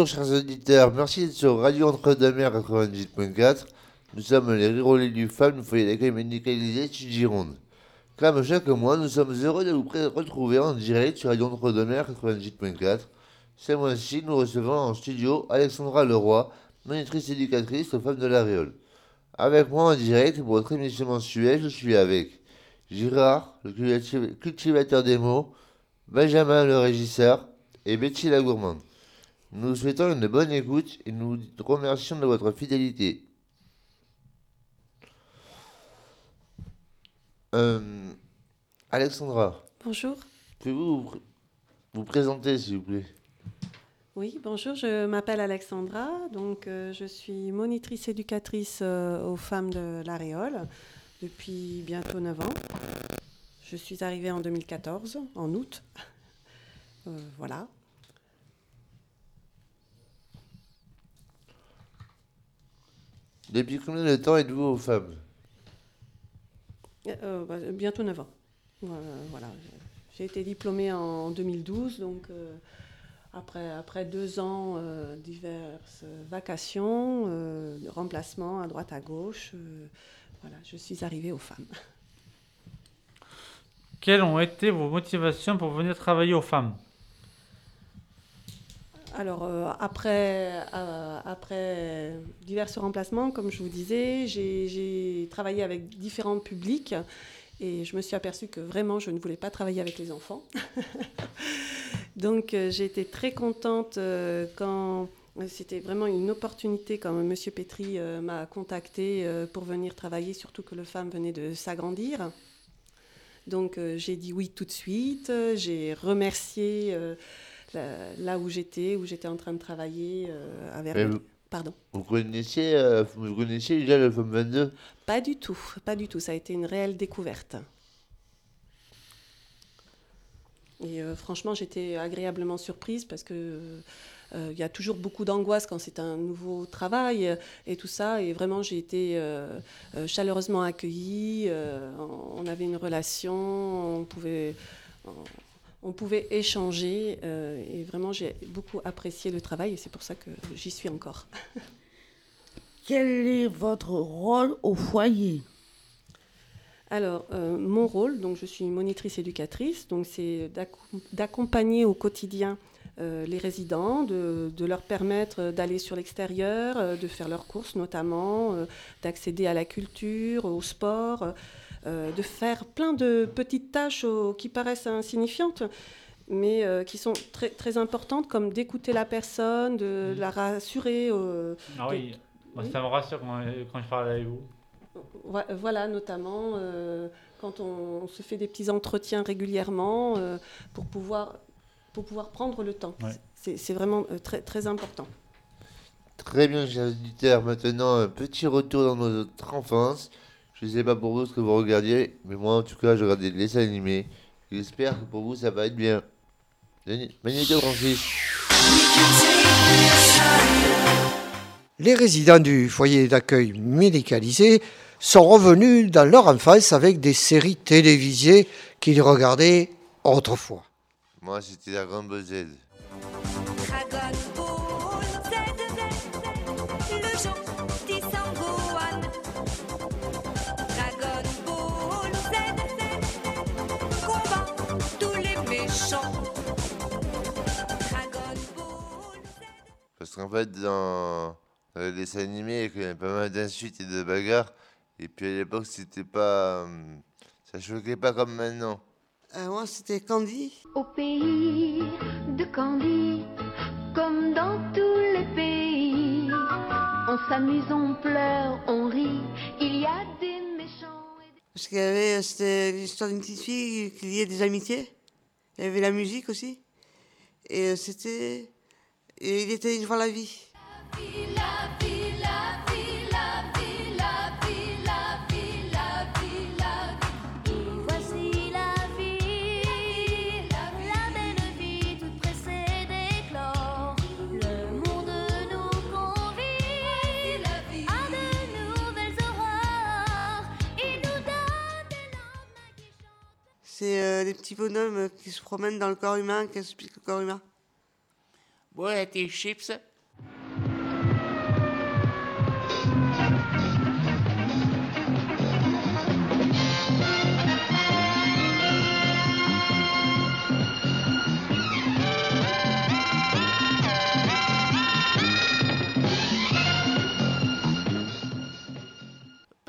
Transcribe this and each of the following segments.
Bonjour chers auditeurs, merci d'être sur Radio Entre-deux-Mers 98.4. Nous sommes les rirolets du FAM, nous foyer d'accueil médicalisé de Gironde. Comme chaque mois, nous sommes heureux de vous retrouver en direct sur Radio Entre-deux-Mers 98.4. Ce mois-ci, nous recevons en studio Alexandra Leroy, monitrice éducatrice aux femmes de la Réole. Avec moi en direct pour votre émission mensuelle, je suis avec Girard, le cultivateur des mots, Benjamin le régisseur et Betty la gourmande. Nous souhaitons une bonne écoute et nous remercions de votre fidélité. Euh, Alexandra. Bonjour. Pouvez-vous vous présenter, s'il vous plaît? Oui, bonjour, je m'appelle Alexandra, donc euh, je suis monitrice éducatrice euh, aux femmes de l'Aréole depuis bientôt 9 ans. Je suis arrivée en 2014, en août. voilà. Depuis combien de temps êtes-vous aux femmes? Euh, bah, Bientôt 9 ans. voilà. J'ai été diplômée en 2012, donc euh, après, après deux ans, euh, diverses vacations, remplacements à droite à gauche, voilà, je suis arrivée aux femmes. Quelles ont été vos motivations pour venir travailler aux femmes? Alors, euh, après, euh, après divers remplacements, comme je vous disais, j'ai travaillé avec différents publics et je me suis aperçue que vraiment, je ne voulais pas travailler avec les enfants. Donc, euh, j'ai été très contente quand c'était vraiment une opportunité quand M. Petri m'a contacté pour venir travailler, surtout que le femme venait de s'agrandir. Donc, j'ai dit oui tout de suite. J'ai remercié là où j'étais, où j'étais en train de travailler euh, avec. Pardon. Vous connaissiez, euh, vous connaissiez déjà le FOM 22 Pas du tout, pas du tout. Ça a été une réelle découverte. Et euh, franchement, j'étais agréablement surprise parce que il y a toujours beaucoup d'angoisse quand c'est un nouveau travail et tout ça. Et vraiment, j'ai été chaleureusement accueillie. on avait une relation, on pouvait on pouvait échanger euh, et vraiment j'ai beaucoup apprécié le travail et c'est pour ça que j'y suis encore. Quel est votre rôle au foyer? Alors, euh, mon rôle, donc je suis monitrice éducatrice, donc c'est d'accompagner au quotidien euh, les résidents, de, de leur permettre d'aller sur l'extérieur, de faire leurs courses notamment, d'accéder à la culture, au sport, euh, de faire plein de petites tâches qui paraissent insignifiantes, mais euh, qui sont très, très importantes, comme d'écouter la personne, de mm. la rassurer. Euh, ah oui, ça me rassure quand, je parle avec vous. Voilà, notamment quand on, se fait des petits entretiens régulièrement pour, pouvoir, pour pouvoir prendre le temps. C'est vraiment très, très important. Très bien, chers auditeurs. Maintenant, un petit retour dans notre enfance. Je ne sais pas pour vous ce que vous regardiez, mais moi en tout cas, je regarde des dessins animés. J'espère que pour vous, ça va être bien. Magnéto Francis. Les résidents du foyer d'accueil médicalisé sont revenus dans leur enfance avec des séries télévisées qu'ils regardaient autrefois. Moi, c'était la Grande Z. Parce qu'en fait, dans, les dessins animés, il y avait pas mal d'insultes et de bagarres. Et puis à l'époque, c'était pas. Euh, ça choquait pas comme maintenant. Euh, moi, c'était Candy. Au pays de Candy, comme dans tous les pays, on s'amuse, on pleure, on rit. Il y a des méchants. Et des... Parce qu'il y avait, c'était l'histoire d'une petite fille qui liait des amitiés. Il y avait la musique aussi. Et euh, c'était et il était une fois la vie. C'est euh, des petits bonhommes qui se promènent dans le corps humain, qui expliquent le corps humain? Bois tes chips.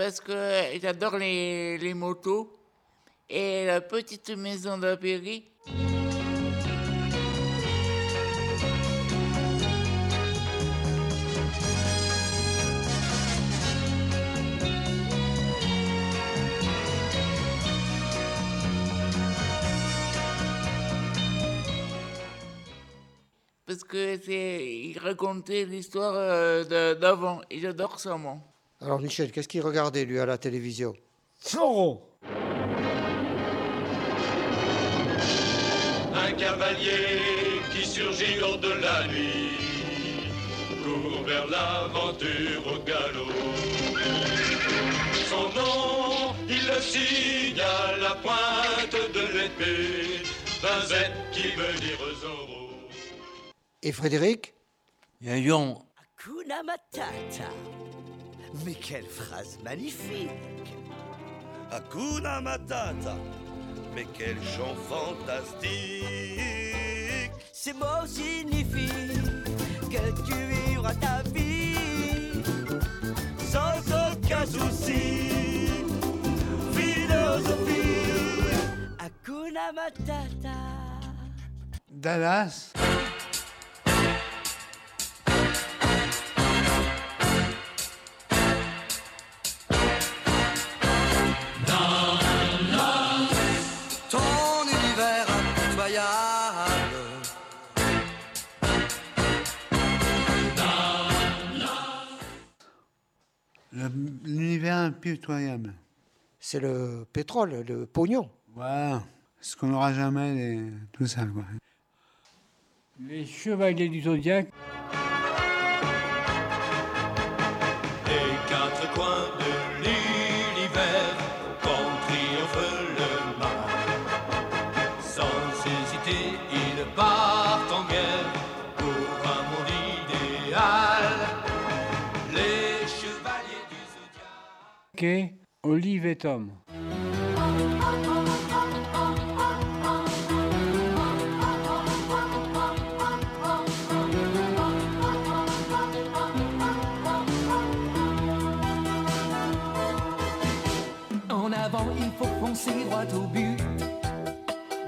parce que euh, j'adore les, les motos et la petite maison de. Que c'est, il racontait l'histoire euh, d'avant et j'adore ça moi. Alors Michel, qu'est-ce qu'il regardait lui à la télévision? Zorro Un cavalier qui surgit hors de la nuit court vers l'aventure au galop. Son nom, il le signe à la pointe de l'épée Z qui veut dire Zorro. Et Frédéric Il y a un lion. Hakuna Matata. Mais quelle phrase magnifique Hakuna Matata, mais quel chant fantastique Ces mots signifient que tu vivras ta vie sans aucun souci. Philosophie. Hakuna Matata. Dallas. L'univers impitoyable. C'est le pétrole, le pognon. Voilà. Ce qu'on n'aura jamais, les- tout ça. Quoi. Les chevaliers du zodiaque. Olive et Tom. En avant, il faut foncer droit au but.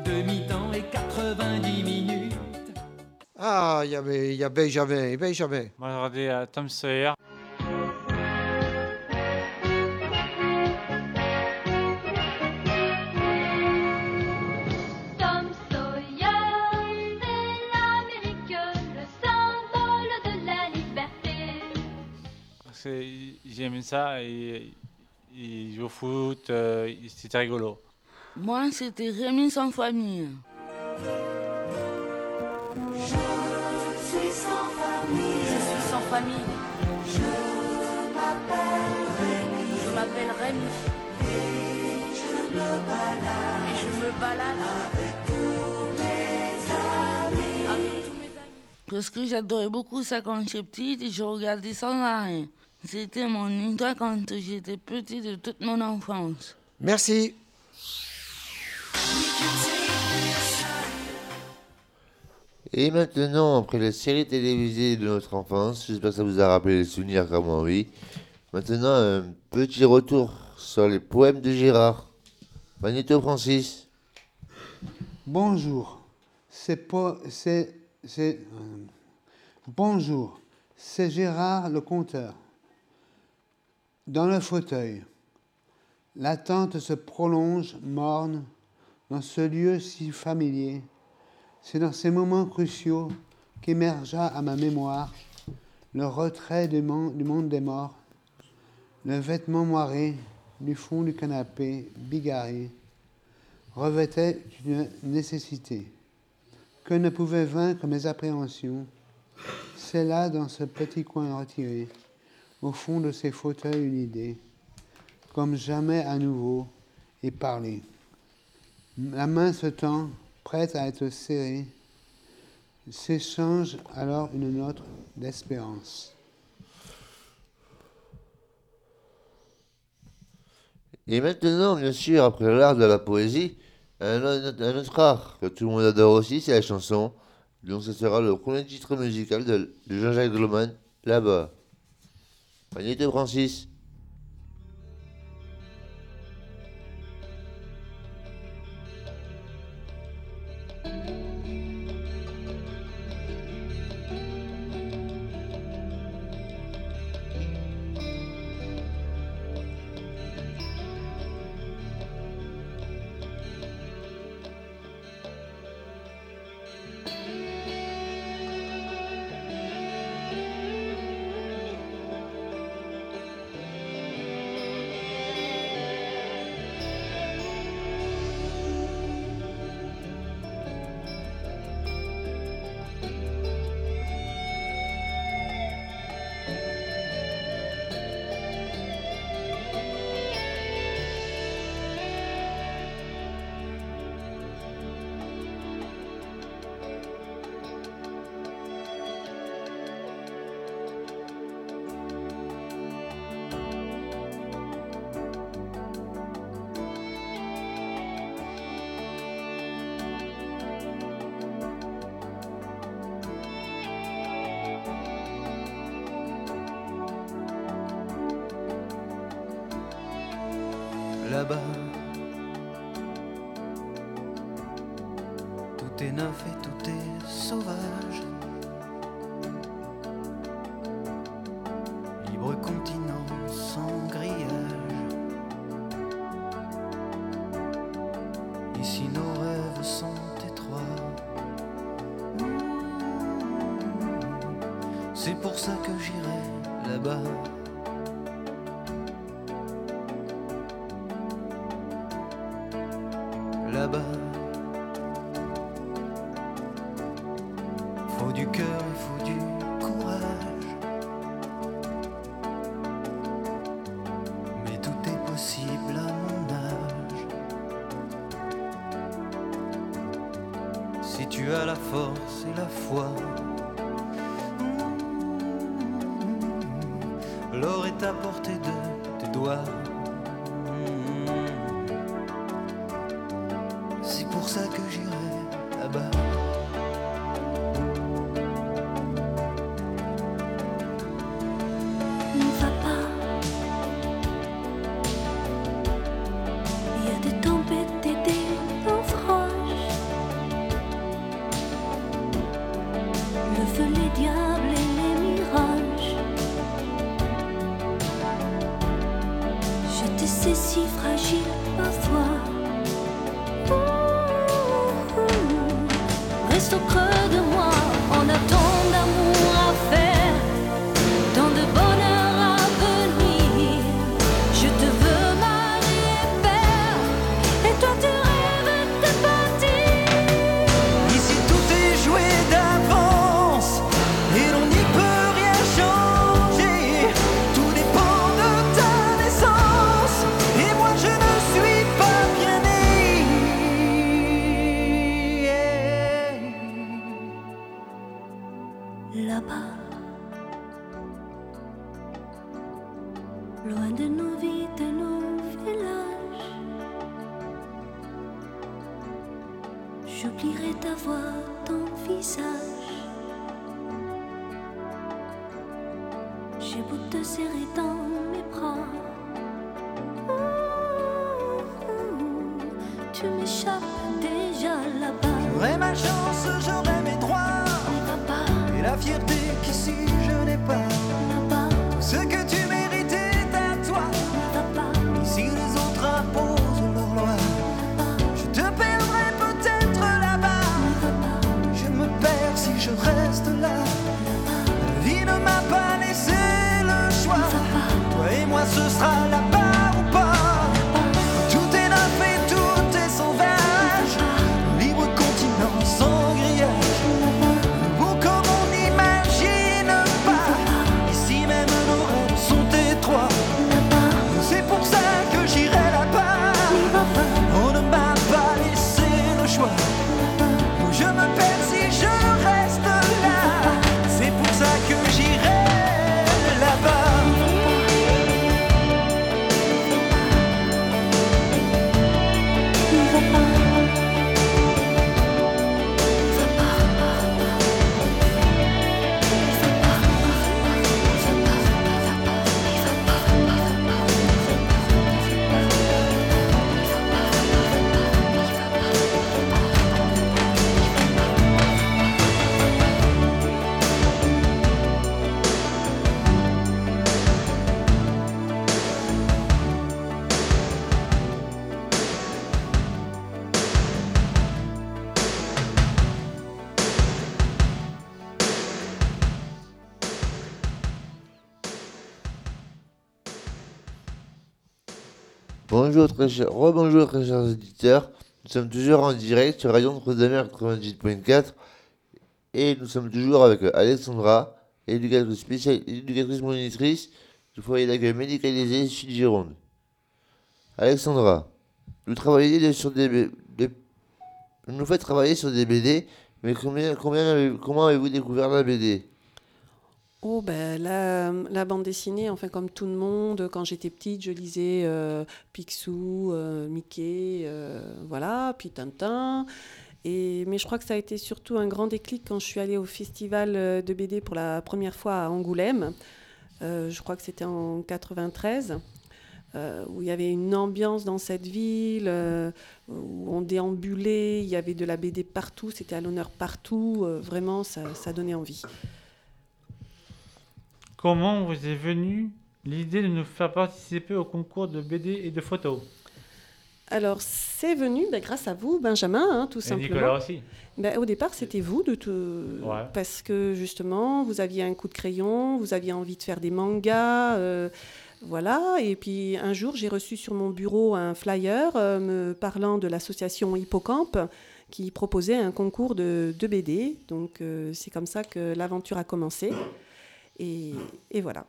Demi-temps et 90 minutes. Ah, il y avait, il y a Benjamin et Benjamin. Moi, je regardais euh, Tom Sawyer. Ça et il joue au foot, euh, c'était rigolo. Moi, c'était Rémi sans famille. Je suis sans famille. Je suis sans famille. Je m'appelle Rémi. Je m'appelle Rémi. Et je me balade. Et je me balade avec tous mes amis. avec tous mes amis. Parce que j'adorais beaucoup ça quand j'étais petite et je regardais sans arrêt. C'était mon histoire quand j'étais petite de toute mon enfance. Merci. Et maintenant, après les séries télévisées de notre enfance, j'espère que ça vous a rappelé les souvenirs comme moi, oui. Maintenant, un petit retour sur les poèmes de Gérard. Magneto Francis. Bonjour. C'est pas. C'est. C'est. euh, bonjour. C'est Gérard le conteur. Dans le fauteuil. L'attente se prolonge, morne, dans ce lieu si familier. C'est dans ces moments cruciaux qu'émergea à ma mémoire le retrait du, mon- du monde des morts, le vêtement moiré du fond du canapé, bigarré, revêtait une nécessité que ne pouvait vaincre mes appréhensions. C'est là, dans ce petit coin retiré, au fond de ces fauteuils, une idée, comme jamais à nouveau, et parler. La main se tend, prête à être serrée, s'échange alors une note d'espérance. Et maintenant, bien sûr, après l'art de la poésie, un, autre- art que tout le monde adore aussi, c'est la chanson. Donc ce sera le premier titre musical de, Jean-Jacques Goldman, là-bas. Magneto Francis. ça que j'irai là-bas. Là-bas. Faut du cœur, il faut du courage. Mais tout est possible à mon âge. Si tu as la force et la foi. à portée de à la Très rebonjour très chers auditeurs. Nous sommes toujours en direct sur Radio Notre-Dame 98.4 et nous sommes toujours avec Alexandra, éducatrice spéciale, éducatrice monitrice du foyer d'accueil médicalisé Sud Gironde. Alexandra, vous travaillez sur des, nous faites travailler sur des BD, mais combien, combien comment avez-vous découvert la BD Oh ben la, bande dessinée, enfin comme tout le monde, quand j'étais petite, je lisais euh, Picsou, euh, Mickey, euh, voilà, puis Tintin. Et, mais je crois que ça a été surtout un grand déclic quand je suis allée au festival euh, de BD pour la première fois à Angoulême. Euh, je crois que c'était en 93, euh, où il y avait une ambiance dans cette ville, où on déambulait, il y avait de la BD partout, c'était à l'honneur partout. vraiment, ça donnait envie. Comment vous est venue l'idée de nous faire participer au concours de BD et de photos? Alors, c'est venu ben, grâce à vous, Benjamin, hein, tout Et simplement. Nicolas aussi. Ben, au départ, c'était vous, de tout... Ouais. parce que justement, vous aviez un coup de crayon, vous aviez envie de faire des mangas, euh, voilà. Et puis un jour, j'ai reçu sur mon bureau un flyer euh, me parlant de l'association Hippocampe qui proposait un concours de, de BD. Donc, euh, c'est comme ça que l'aventure a commencé. Et, et voilà.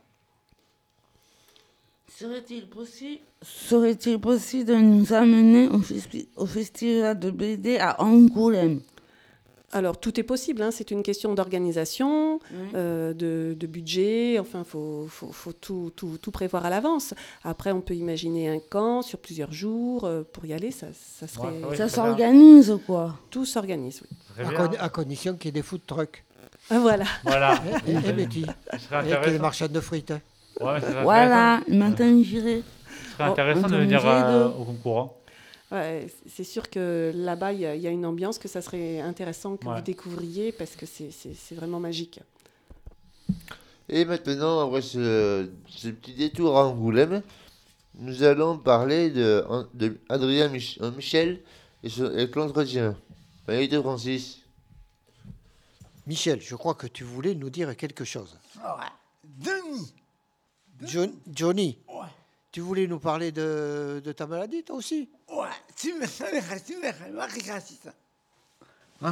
Serait-il possible, de nous amener au, festi- au festival de BD à Angoulême? Alors, tout est possible, hein, c'est une question d'organisation, euh, de, de budget, enfin, il faut, faut- faut tout, tout- tout prévoir à l'avance. Après, on peut imaginer un camp sur plusieurs jours euh, pour y aller, ça, ça serait... Ouais, ouais, Ça très bien. s'organise, quoi. Tout s'organise, oui. À, con- à condition qu'il y ait des food trucks. Ah, Voilà. Voilà. Et, et Betty. Et des intéressant. marchands de frites. hein. Ouais, Voilà, maintenant j'irai. Ce serait intéressant de on venir euh, de- au concours. hein. Ouais, c'est sûr que là-bas, il y, a- il y a une ambiance que ça serait intéressant que Ouais. vous découvriez parce que c'est- vraiment magique. Et maintenant, après ce, ce petit détour à Angoulême, nous allons parler de, de Adrien Mich- euh, Michel et, avec l'entretien. Maïté Francis. Michel, je crois que tu voulais nous dire quelque chose. Ouais. Denis. Jo- Johnny, Ouais. tu voulais nous parler de, de ta maladie, toi aussi? Ouais. Tu me. Ma raciste. Ma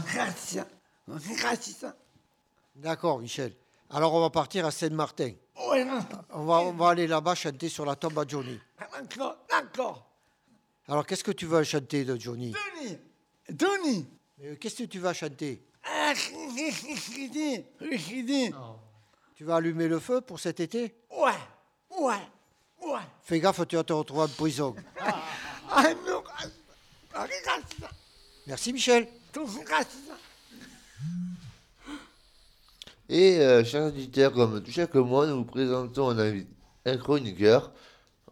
raciste. D'accord, Michel. Alors, on va partir à Saint-Martin. Ouais, non. On va, on va aller là-bas chanter sur la tombe à Johnny. D'accord, d'accord. Alors, qu'est-ce que tu vas chanter de Johnny? Denis. Denis. Euh, Qu'est-ce que tu vas chanter? Ah. Tu vas allumer le feu pour cet été? Ouais. Ouais. Ouais. Fais gaffe, tu vas te retrouver en prison. Ah raciste. Merci, Michel. Et euh, chers auditeurs, comme chaque mois, nous vous présentons un, chroniqueur.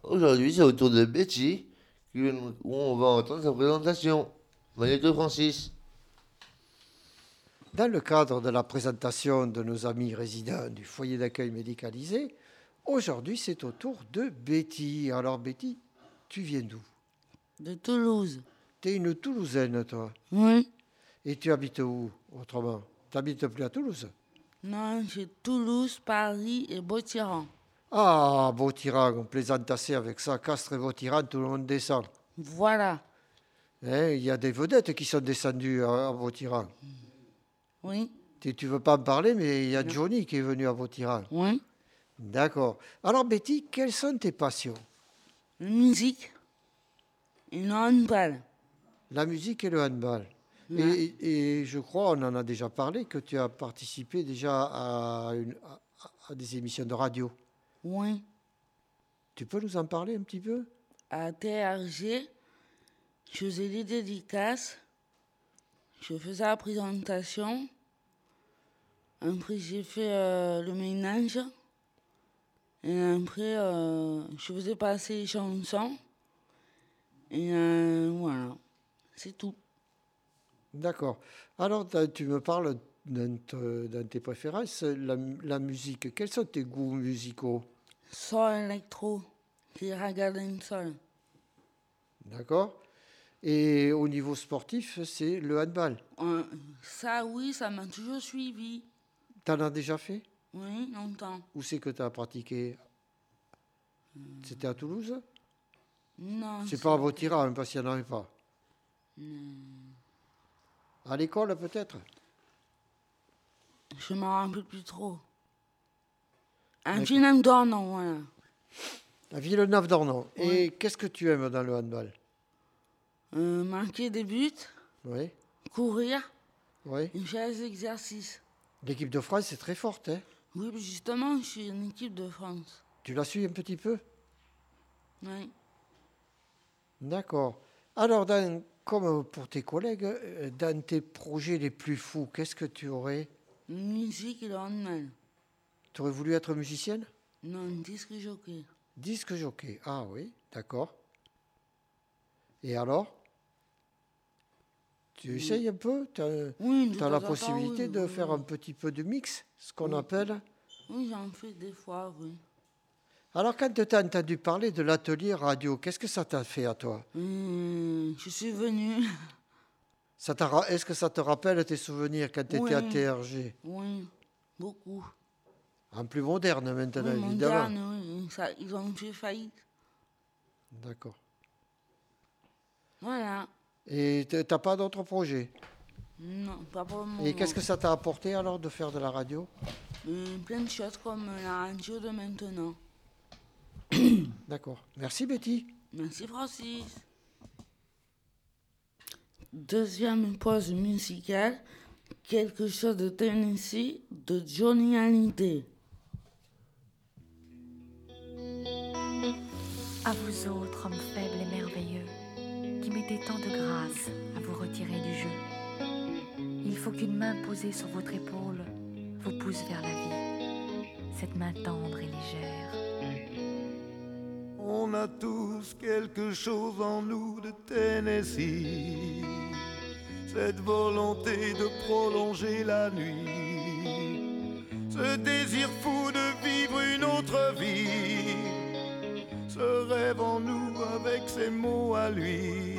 Aujourd'hui, c'est au tour de Betty, où on va entendre sa présentation. Maïté Francis. Dans le cadre de la présentation de nos amis résidents du foyer d'accueil médicalisé, aujourd'hui c'est au tour de Betty. Alors Betty, tu viens d'où? De Toulouse. Tu es une Toulousaine, toi? Oui. Et tu habites où, autrement? Tu n'habites plus à Toulouse? Non, c'est Toulouse, Paris et Beautiran. Ah, Vautiran, on plaisante assez avec ça. Castres et Vautiran, tout le monde descend. Voilà. Hein, Il y a des vedettes qui sont descendues à, à Vautiran. Oui. Tu ne veux pas me parler, mais il y a Johnny qui est venu à Vautiran. Oui. D'accord. Alors Betty, quelles sont tes passions? La musique et le handball. La musique et le handball. Et, et je crois, on en a déjà parlé, que tu as participé déjà à, une- à- à des émissions de radio. Oui. Tu peux nous en parler un petit peu? À TRG, je faisais des dédicaces. Je faisais la présentation. Après, j'ai fait euh, le ménage. Et après, euh, je faisais passer les chansons. Et euh, voilà, c'est tout. D'accord. Alors, tu me parles te- dans tes préférences, la, la musique. Quels sont tes goûts musicaux? Sol électro, qui regarde un sol. D'accord Et au niveau sportif, c'est le handball. Euh, ça, oui, ça m'a toujours suivi. T'en as déjà fait? Oui, longtemps. Où c'est que tu as pratiqué? C'était à Toulouse? Non. C'est pas à tirages, parce qu'il n'y en avait pas. À l'école, peut-être? Je m'en rappelle plus trop. Un D'accord. film d'Ornon, voilà. À Villeneuve d'Ornon. Et qu'est-ce que tu aimes dans le handball? Euh, marquer des buts, Oui. courir Oui. et faire des exercices. L'équipe de France est très forte. Hein Oui, justement, je suis une équipe de France. tu la suis un petit peu? Oui. D'accord. Alors, dans- comme pour tes collègues, euh, dans tes projets les plus fous, qu'est-ce que tu aurais? Musique et le handball. Tu aurais voulu être musicienne? Non, disque jockey. Disque jockey. Ah oui, d'accord. Et alors? Tu essayes un peu Tu as, Oui, de la temps, possibilité oui, de faire un petit peu de mix, ce qu'on appelle Oui, j'en fais des fois, oui. Alors, quand tu as entendu parler de l'atelier radio, qu'est-ce que ça t'a fait à toi? Hum, je suis venue. Est-ce que ça te rappelle tes souvenirs quand tu étais à. TRG Oui, beaucoup. En plus moderne maintenant, Oui, évidemment. moderne, oui. Ça, ils ont fait faillite. D'accord. Voilà. Et t- t'as pas d'autres projets? Non, pas pour le moment. Et qu'est-ce que ça t'a apporté alors de faire de la radio? Euh, Plein de choses comme la radio de maintenant. D'accord. Merci Betty. Merci Francis. Deuxième pause musicale, quelque chose de Tennessee de Johnny Hallyday. À vous autres, hommes tant de grâce à vous retirer du jeu. Il faut qu'une main posée sur votre épaule vous pousse vers la vie, cette main tendre et légère. On a tous quelque chose en nous de Tennessee, cette volonté de prolonger la nuit, ce désir fou de vivre une autre vie, ce rêve en nous avec ses mots à lui,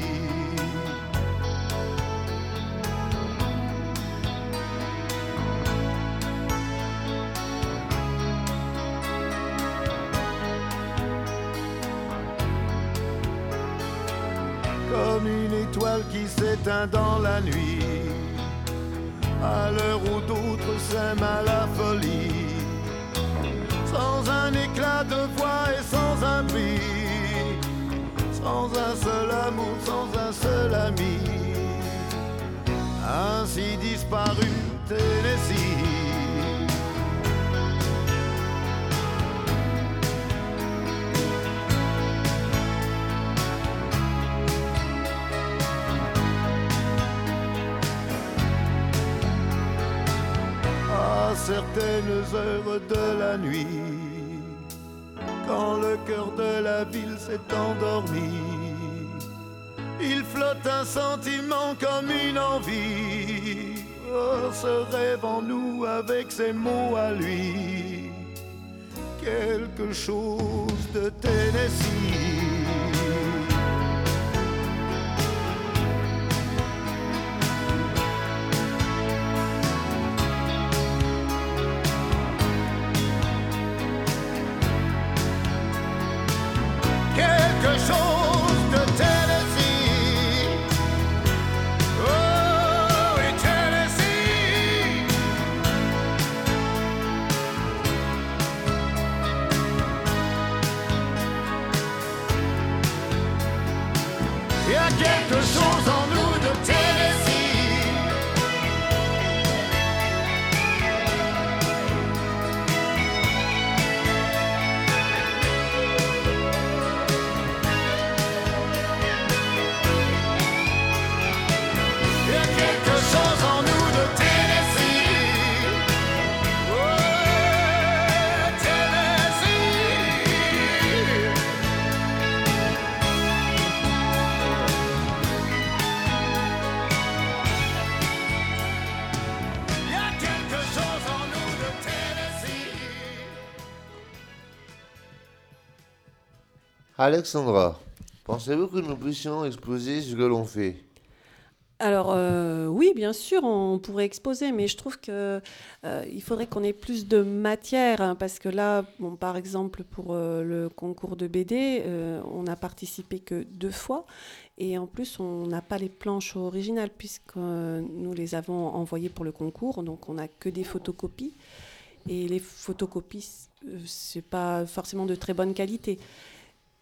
Dans la nuit, à l'heure où d'autres s'aiment à la folie, sans un éclat de voix et sans un bruit, sans un seul amour, sans un seul ami, ainsi disparu Tennessee. Certaines heures de la nuit, quand le cœur de la ville s'est endormi, il flotte un sentiment comme une envie. Oh, ce rêve en nous avec ses mots à lui, quelque chose de Tennessee. Alexandra, pensez-vous que nous puissions exposer ce que l'on fait? Alors euh, oui, bien sûr, on pourrait exposer, mais je trouve que euh, il faudrait qu'on ait plus de matière, hein, parce que là, bon, par exemple, pour euh, le concours de BD, on n'a participé que deux fois, et en plus, on n'a pas les planches originales, puisque nous les avons envoyées pour le concours, donc on n'a que des photocopies, et les photocopies, c'est pas forcément de très bonne qualité.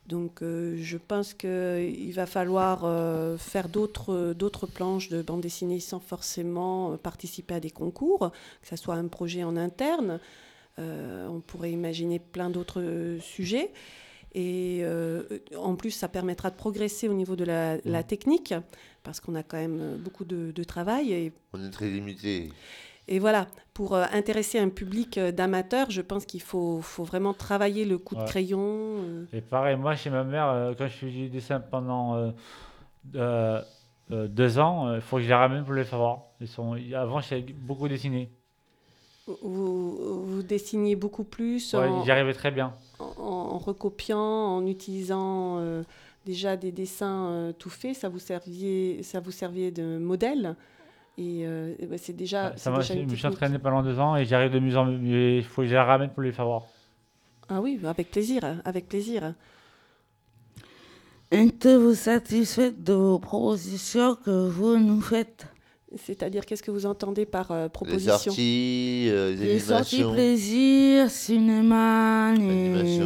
Donc euh, je pense qu'il va falloir euh, faire d'autres d'autres planches de bande dessinée sans forcément euh, participer à des concours, que ce soit un projet en interne. Euh, on pourrait imaginer plein d'autres euh, sujets. Et euh, en plus, ça permettra de progresser au niveau de la, la technique, parce qu'on a quand même beaucoup de, de travail. Et On est très limité. Et voilà, pour euh, intéresser un public euh, d'amateurs, je pense qu'il faut, faut vraiment travailler le coup de crayon. euh. Et pareil, moi, chez ma mère, quand je fais du dessin pendant deux ans, il faut que je les ramène pour les faire voir. Ils sont... Avant, j'ai beaucoup dessiné. Vous, vous dessinez beaucoup plus Ouais, J'y arrivais très bien. en- en recopiant, en utilisant déjà des dessins tout faits. Ça vous serviait, ça vous servait de modèle. Et euh, ben, c'est déjà, Ça m'a- déjà je une me suis entraîné pendant deux ans et j'y arrive de mieux en mieux. Il faut que je les ramène pour les faire voir. Ah oui, avec plaisir, avec plaisir. Êtes-vous satisfaite de vos propositions que vous nous faites? C'est-à-dire, qu'est-ce que vous entendez par euh, Les proposition? sorties, euh, les Les sorties plaisir, cinéma, les...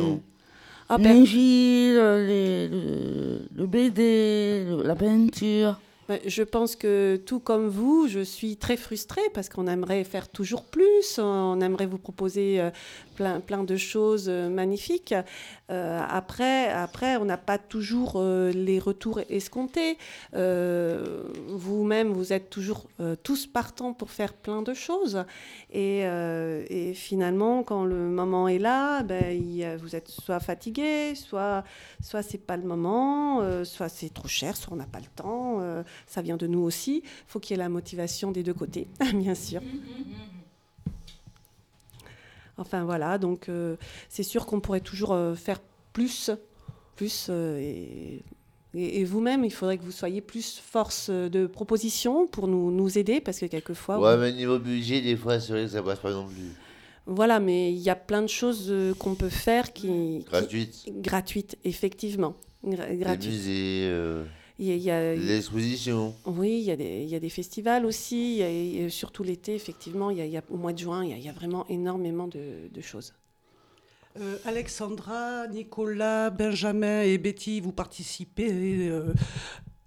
Ah, ben- l'inville, les- le, le BD, le- la peinture. Je pense que tout comme vous, je suis très frustrée parce qu'on aimerait faire toujours plus, on aimerait vous proposer euh, plein, plein de choses euh, magnifiques. Euh, après, après, on n'a pas toujours euh, les retours escomptés. Euh, Vous-même, vous êtes toujours tous partants pour faire plein de choses. Et, finalement, quand le moment est là, ben, vous êtes soit fatigué, soit, soit c'est pas le moment, soit c'est trop cher, soit on n'a pas le temps. ça vient de nous aussi. Il faut qu'il y ait la motivation des deux côtés, bien sûr. Enfin voilà, donc euh, c'est sûr qu'on pourrait toujours euh, faire plus, plus euh, et, vous-même, il faudrait que vous soyez plus force de proposition pour nous, nous aider parce que quelquefois, Ouais, vous- mais niveau budget, des fois, c'est vrai que ça passe pas non plus. voilà, mais il y a plein de choses qu'on peut faire qui qui- Gratuites. gratuites, effectivement, gratuites. musées, euh, Il y a- expositions. Oui, il y, a des, il y a des festivals aussi, il y a- et surtout l'été, effectivement, il y a, il y a- au mois de juin, il y a, il y a vraiment énormément de, de choses. Euh, Alexandra, Nicolas, Benjamin et Betty, vous participez euh,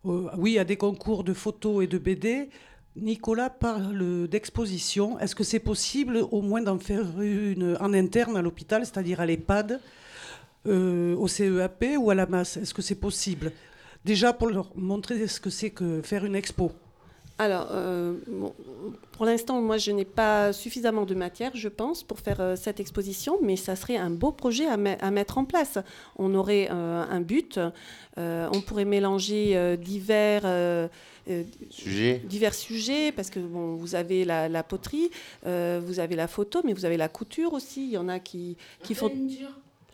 euh, oui, à des concours de photos et de BD. Nicolas parle d'exposition. Est-ce que c'est possible au moins d'en faire une en interne à l'hôpital, c'est-à-dire à l'EHPAD, euh, au CEAP ou à la masse? Est-ce que c'est possible? Déjà pour leur montrer ce que c'est que faire une expo. Alors, euh, bon, pour l'instant, moi, je n'ai pas suffisamment de matière, je pense, pour faire euh, cette exposition, mais ça serait un beau projet à, me- à mettre en place. On aurait euh, un but, euh, on pourrait mélanger euh, divers, Sujets. divers sujets, parce que bon, vous avez la, la poterie, euh, vous avez la photo, mais vous avez la couture aussi. Il y en a qui, qui font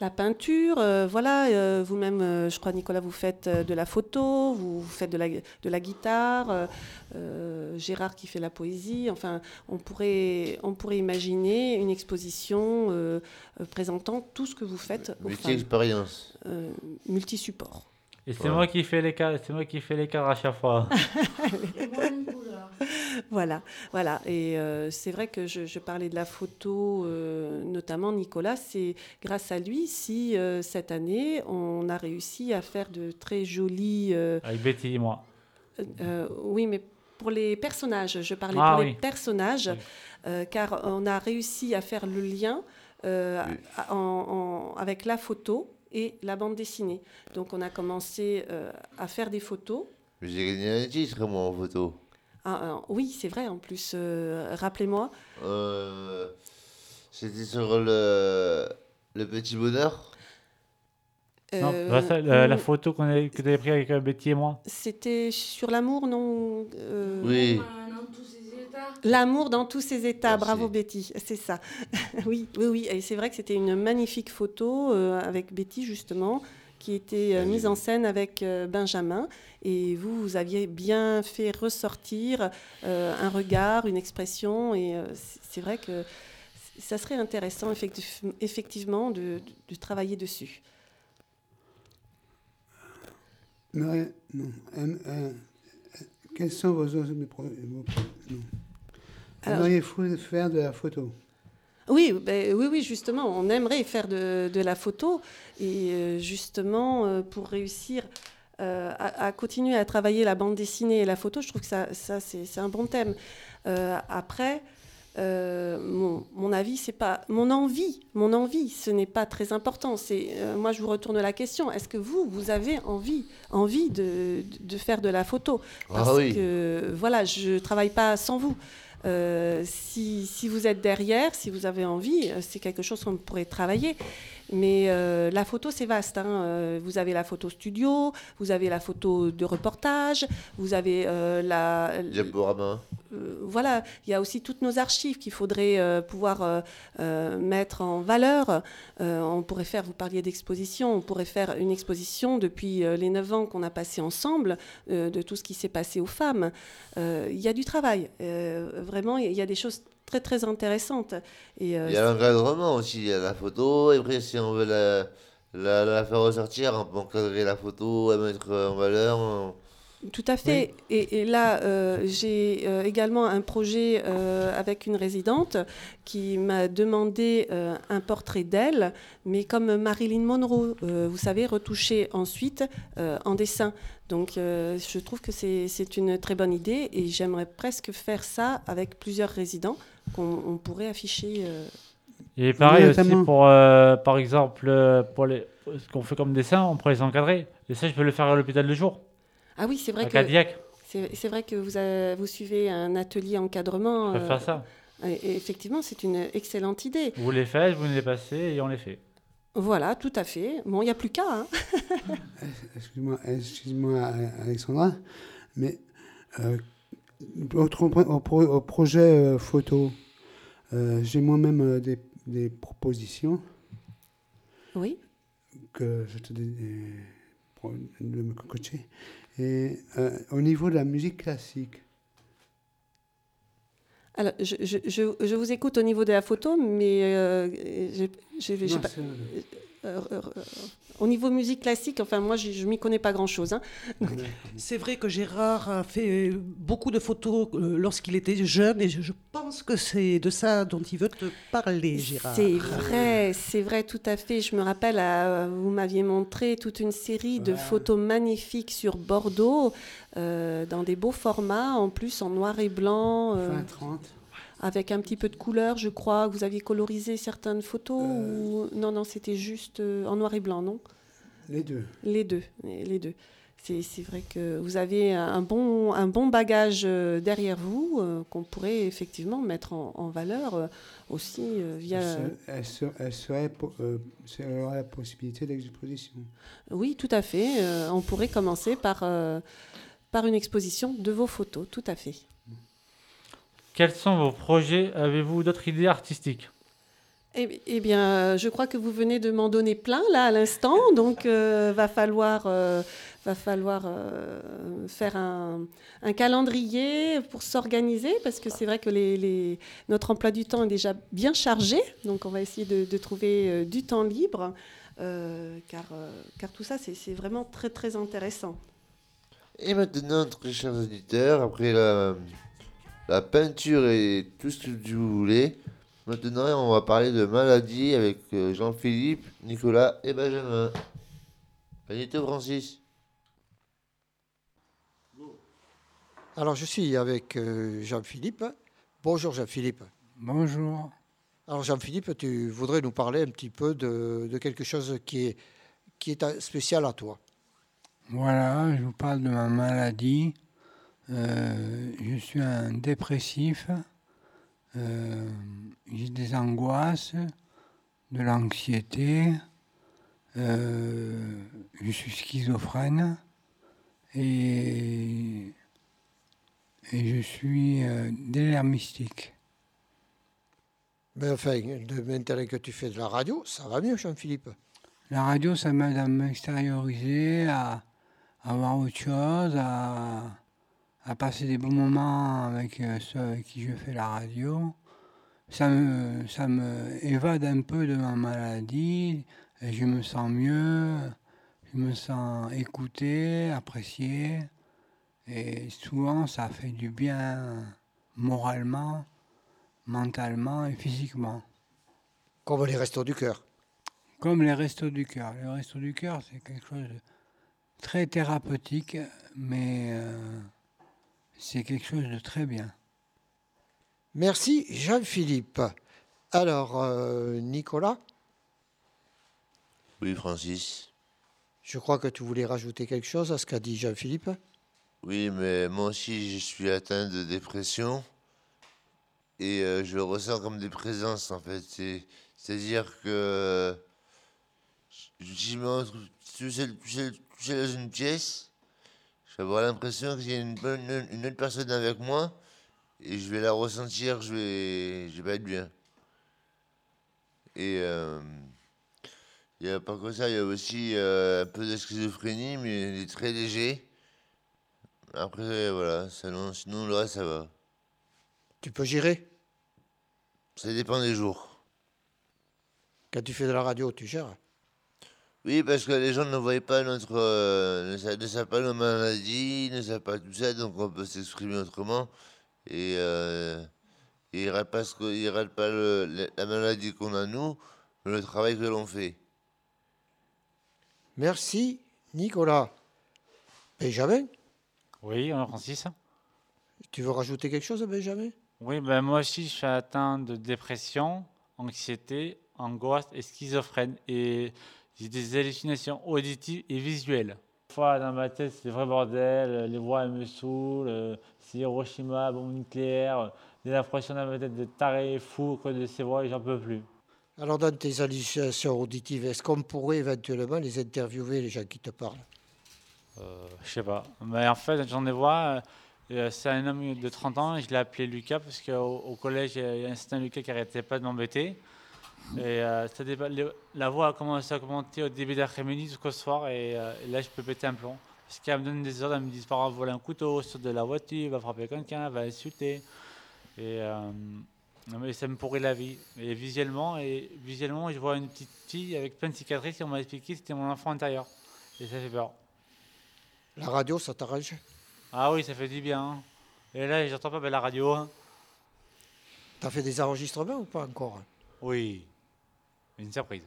la peinture, euh, voilà, euh, vous-même, euh, je crois, Nicolas, vous faites de la photo, vous, vous faites de la, de la guitare, Gérard qui fait la poésie, enfin, on pourrait, on pourrait imaginer une exposition présentant tout ce que vous faites. Multi-expérience. Multi-support. Et c'est moi qui fais les cadres, c'est moi qui fais les cadres à chaque fois. voilà, voilà. Et euh, c'est vrai que je, je parlais de la photo, euh, notamment Nicolas. C'est grâce à lui si euh, cette année on a réussi à faire de très jolies. euh, Avec Betty et moi. euh, oui, mais pour les personnages, je parlais Ah pour oui. les personnages, euh, car on a réussi à faire le lien euh, à- en- en- avec la photo et la bande dessinée. Donc on a commencé euh, à faire des photos. Mais J'ai gagné un titre, moi, en photo? Ah, oui, c'est vrai, en plus, euh, rappelez-moi. Euh, C'était sur le, le petit bonheur? Non, ça, la, photo qu'on avait, que tu avais prise avec Betty et moi? C'était sur l'amour, non euh, Oui. L'amour dans tous ses états, Merci. bravo Betty, c'est ça. oui, oui, oui, et c'est vrai que c'était une magnifique photo euh, avec Betty justement, qui était euh, mise en scène avec euh, Benjamin. Et vous, vous aviez bien fait ressortir un regard, une expression. Et c'est- vrai que ça serait intéressant, effectif- effectivement, de, de travailler dessus. Mais, non. Quels sont vos autres vos non. Alors, vous faire de la photo Oui, ben, oui, oui, justement, on aimerait faire de, de la photo et euh, justement euh, pour réussir euh, à, à continuer à travailler la bande dessinée et la photo, je trouve que ça, ça c'est un bon thème. Euh, après, euh, mon, mon avis, c'est pas mon envie, mon envie, ce n'est pas très important. C'est euh, moi, je vous retourne la question. Est-ce que vous, vous avez envie, envie de, de faire de la photo? Ah Parce oui. que voilà, je travaille pas sans vous. Euh, si, si vous êtes derrière, si vous avez envie, euh, c'est quelque chose qu'on pourrait travailler. Mais euh, la photo, c'est vaste. hein. Euh, Vous avez la photo studio, vous avez la photo de reportage, vous avez euh, la, Diaporama. euh, voilà, il y a aussi toutes nos archives qu'il faudrait euh, pouvoir mettre en valeur. On pourrait faire, vous parliez d'exposition, on pourrait faire une exposition depuis les 9 ans qu'on a passé ensemble, de tout ce qui s'est passé aux femmes. Il y a du travail, vraiment, il y a des choses très très intéressantes. Et, euh, Il y a l'encadrement aussi, il y a la photo, et après si on veut la, la, la faire ressortir, on peut encadrer la photo, la mettre en valeur. on- Tout à fait. Et, et là, euh, j'ai euh, également un projet euh, avec une résidente qui m'a demandé euh, un portrait d'elle, mais comme Marilyn Monroe, euh, vous savez, retouché ensuite euh, en dessin. Donc, euh, je trouve que c'est une très bonne idée et j'aimerais presque faire ça avec plusieurs résidents qu'on on pourrait afficher. euh, Et pareil Oui, aussi pour, euh, par exemple, euh, pour les, ce qu'on fait comme dessin, on pourrait les encadrer. Et ça, je peux le faire à l'hôpital de jour. Ah oui, c'est vrai À que Cadillac. c'est vrai que vous, avez- vous suivez un atelier encadrement. Je peux faire ça. et- effectivement, c'est une excellente idée. Vous les faites, vous nous les passez et on les fait. Voilà, tout à fait. Bon, il n'y a plus qu'à. hein. Excuse-moi, excuse-moi, Alexandra, mais euh, au, tro- au pro- au projet euh, photo, euh, j'ai moi-même euh, des, des propositions. Oui. Que je te de me coacher. Et euh, au niveau de la musique classique, Alors, je, je, je, je vous écoute au niveau de la photo, mais euh, j'ai Non, pas- euh, euh, euh, au niveau musique classique, enfin, moi, je ne m'y connais pas grand-chose. hein. C'est vrai que Gérard a fait beaucoup de photos lorsqu'il était jeune et je, je pense que c'est de ça dont il veut te parler, Gérard. C'est vrai, c'est vrai, tout à fait. Je me rappelle, vous m'aviez montré toute une série de photos magnifiques sur Bordeaux, euh, dans des beaux formats, en plus en noir et blanc. euh, fin 30. Avec un petit peu de couleur, je crois. Vous aviez colorisé certaines photos Euh. ou... Non, non, c'était juste euh, en noir et blanc, non? Les deux. Les deux, les deux. C'est vrai que vous avez un bon, un bon bagage euh, derrière vous euh, qu'on pourrait effectivement mettre en, en valeur euh, aussi euh, via... Elle, se- elle se- elle serait, elle la possibilité d'exposition. Oui, tout à fait. On pourrait commencer par, par une exposition de vos photos, tout à fait. Quels sont vos projets? Avez-vous d'autres idées artistiques? Eh, eh bien, euh, je crois que vous venez de m'en donner plein là à l'instant, donc euh, va falloir, euh, va falloir euh, faire un, un calendrier pour s'organiser, parce que c'est vrai que les, les- notre emploi du temps est déjà bien chargé, donc on va essayer de, de trouver euh, du temps libre, euh, car, euh, car tout ça c'est c'est vraiment très très intéressant. Et maintenant, très chers auditeurs, après la, la peinture et tout ce que vous voulez, maintenant on va parler de maladie avec euh, Jean-Philippe, Nicolas et Benjamin. Benito Francis. Alors, je suis avec euh, Jean-Philippe. Bonjour Jean-Philippe. Bonjour. Alors Jean-Philippe, tu voudrais nous parler un petit peu de, de quelque chose qui est, qui est spécial à toi. Voilà, je vous parle de ma maladie. Euh, je suis un dépressif. Euh, J'ai des angoisses, de l'anxiété. Euh, je suis schizophrène. Et, et je suis délire mystique. Mais enfin, de maintenant que tu fais de la radio, ça va mieux Jean-Philippe. La radio, ça m'aide à m'extérioriser, à, à voir autre chose, à, à passer des bons moments avec euh, ceux avec qui je fais la radio. Ça me, ça me évade un peu de ma maladie et je me sens mieux, je me sens écouté, apprécié. Et souvent, ça fait du bien moralement, mentalement et physiquement. Comme les restos du cœur. Comme les restos du cœur. Les restos du cœur, c'est quelque chose de très thérapeutique, mais euh, c'est quelque chose de très bien. Merci Jean-Philippe. Alors, euh, Nicolas, Oui, Francis. je crois que tu voulais rajouter quelque chose à ce qu'a dit Jean-Philippe? Oui, mais moi aussi, je suis atteint de dépression. Et euh, je ressens comme des présences, en fait. C'est- C'est-à-dire que si je me retrouve tout seul, tout seul- tout seul dans une pièce, avoir l'impression qu'il y a une, une autre personne avec moi et je vais la ressentir, je vais, je vais pas être bien. Et euh, il n'y a pas que ça, il y a aussi euh, un peu de schizophrénie, mais il est très léger. Après, voilà, sinon, sinon le reste, ça va. Tu peux gérer? Ça dépend des jours. Quand tu fais de la radio, tu gères. Oui, parce que les gens ne voient pas notre. euh, ne, savent, ne savent pas nos maladies, ne savent pas tout ça, donc on peut s'exprimer autrement. Et euh, ils ne ratent pas, ils ratent pas le- la- la maladie qu'on a nous, mais le travail que l'on fait. Merci Nicolas. Benjamin, Oui, on Francis? tu veux rajouter quelque chose, Benjamin? Oui, ben moi aussi, je suis atteint de dépression, anxiété, angoisse et schizophrène. Et j'ai des hallucinations auditives et visuelles. Parfois, dans ma tête, c'est le vrai bordel. Les voix, elles me saoulent. euh, C'est Hiroshima, bombe nucléaire. J'ai l'impression dans ma tête de taré, fou, quoi, de ces voix, et j'en peux plus. Alors, dans tes hallucinations auditives, est-ce qu'on pourrait éventuellement les interviewer, les gens qui te parlent? Euh, je sais pas. Mais en fait, j'en ai vois. euh, euh, c'est un homme de 30 ans. Je l'ai appelé Lucas parce qu'au au collège, il y a un certain Lucas qui arrêtait pas de m'embêter. Et euh, ça dépa- le- la voix a commencé à commenter au début d'après-midi jusqu'au soir. Et, euh, et là, je peux péter un plomb. Parce qu'elle me donne des ordres. Elle me dit par exemple, voler un couteau sur de la voiture, va frapper quelqu'un, va insulter. Et euh, mais ça me pourrit la vie. Et visuellement, et visuellement, je vois une petite fille avec plein de cicatrices. Et on m'a expliqué que c'était mon enfant intérieur. Et ça fait peur. La radio, ça t'arrange? Ah oui, ça fait du bien. hein. Et là, j'entends pas ben, la radio. hein. T'as fait des enregistrements ou pas encore? Oui. Une surprise.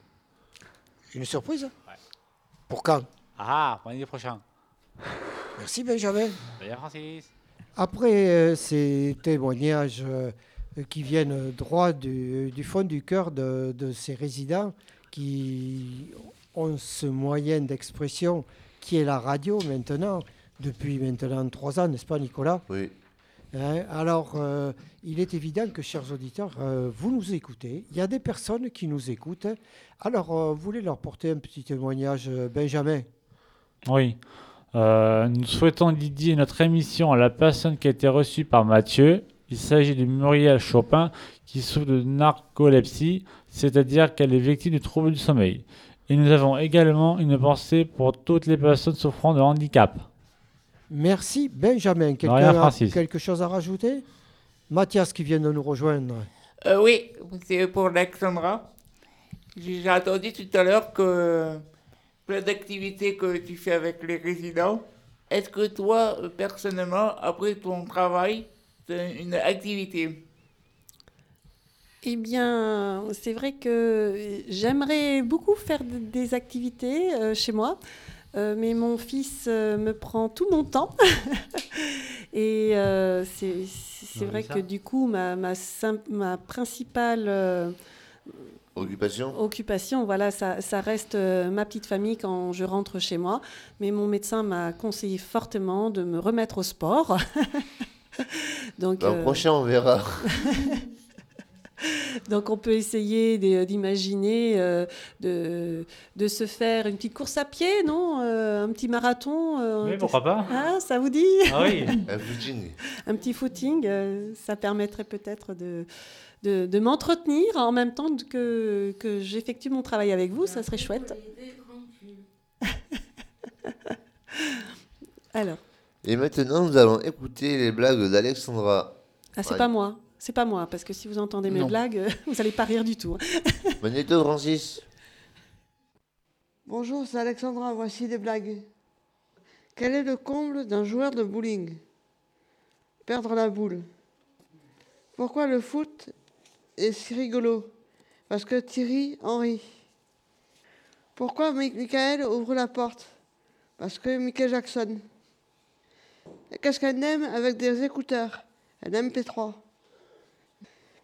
Une surprise Pour quand? Ah, pour l'année prochaine. Merci Benjamin. D'ailleurs, Francis. Après euh, ces témoignages euh, qui viennent droit du, du fond du cœur de, de ces résidents qui ont ce moyen d'expression qui est la radio maintenant, depuis maintenant trois ans, n'est-ce pas Nicolas? Oui. Hein, alors, euh, il est évident que, chers auditeurs, euh, vous nous écoutez. Il y a des personnes qui nous écoutent. Alors, euh, vous voulez leur porter un petit témoignage, Benjamin? Oui. Nous souhaitons dédier notre émission à la personne qui a été reçue par Mathieu. Il s'agit de Muriel Chopin qui souffre de narcolepsie, c'est-à-dire qu'elle est victime de troubles du sommeil. Et nous avons également une pensée pour toutes les personnes souffrant de handicap. Merci, Benjamin. Quelqu'un a quelque chose à rajouter? Mathias qui vient de nous rejoindre. Euh, oui, c'est pour Alexandra. J'ai entendu tout à l'heure que plein d'activités que tu fais avec les résidents. Est-ce que toi, personnellement, après ton travail, tu une activité? Eh bien, c'est vrai que j'aimerais beaucoup faire des activités euh, chez moi, euh, mais mon fils euh, me prend tout mon temps. Et euh, c'est vrai que du coup, ma, ma, ma principale euh, Occupation occupation, voilà, ça, ça reste euh, ma petite famille quand je rentre chez moi. Mais mon médecin m'a conseillé fortement de me remettre au sport. Donc, L'an euh, prochain, on verra. Donc on peut essayer d'imaginer euh, de, de se faire une petite course à pied, non Euh, Un petit marathon euh, Oui, un pourquoi pas Ah, ça vous dit Ah oui. Un petit footing, ça permettrait peut-être de, de, de m'entretenir en même temps que, que j'effectue mon travail avec vous, ça serait chouette. Alors, Et maintenant, nous allons écouter les blagues d'Alexandra. ah, c'est Ouais. pas moi, c'est pas moi, parce que si vous entendez mes Non. blagues, vous n'allez pas rire du tout. Magneto Francis. Bonjour, c'est Alexandra, voici des blagues. Quel est le comble d'un joueur de bowling? Perdre la boule. Pourquoi le foot est si rigolo? Parce que Thierry en rit. Pourquoi Mi- Michael ouvre la porte? Parce que Michael Jackson. Qu'est-ce qu'elle aime avec des écouteurs? Un MP3.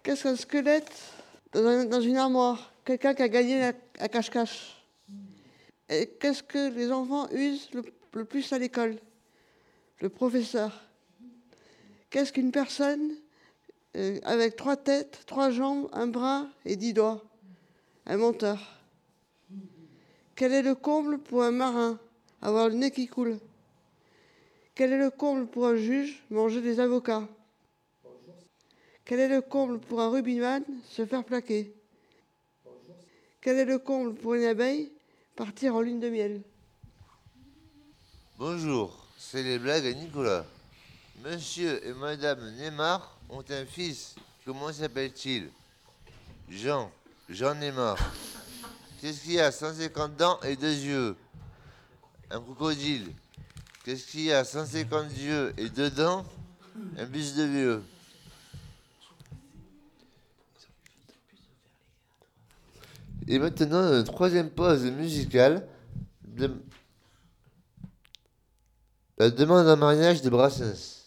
Qu'est-ce qu'un squelette dans, un- dans une armoire? Quelqu'un qui a gagné à cache-cache. Et qu'est-ce que les enfants usent le, plus à l'école? Le professeur. Qu'est-ce qu'une personne euh, avec trois têtes, trois jambes, un bras et dix doigts? Un monteur. Quel est le comble pour un marin Avoir le nez qui coule? Quel est le comble pour un juge Manger des avocats? Quel est le comble pour un rugbyman Se faire plaquer? Quel est le comble pour une abeille Partir en lune de miel? Bonjour, c'est les blagues à Nicolas. Monsieur et Madame Neymar ont un fils. Comment s'appelle-t-il? Jean. Jean Neymar. Qu'est-ce qu'il y a? 150 dents et deux yeux Un crocodile. Qu'est-ce qu'il y a? 150 yeux et deux dents Un bus de vieux. Et maintenant, une troisième pause musicale. La demande en mariage de Brassens.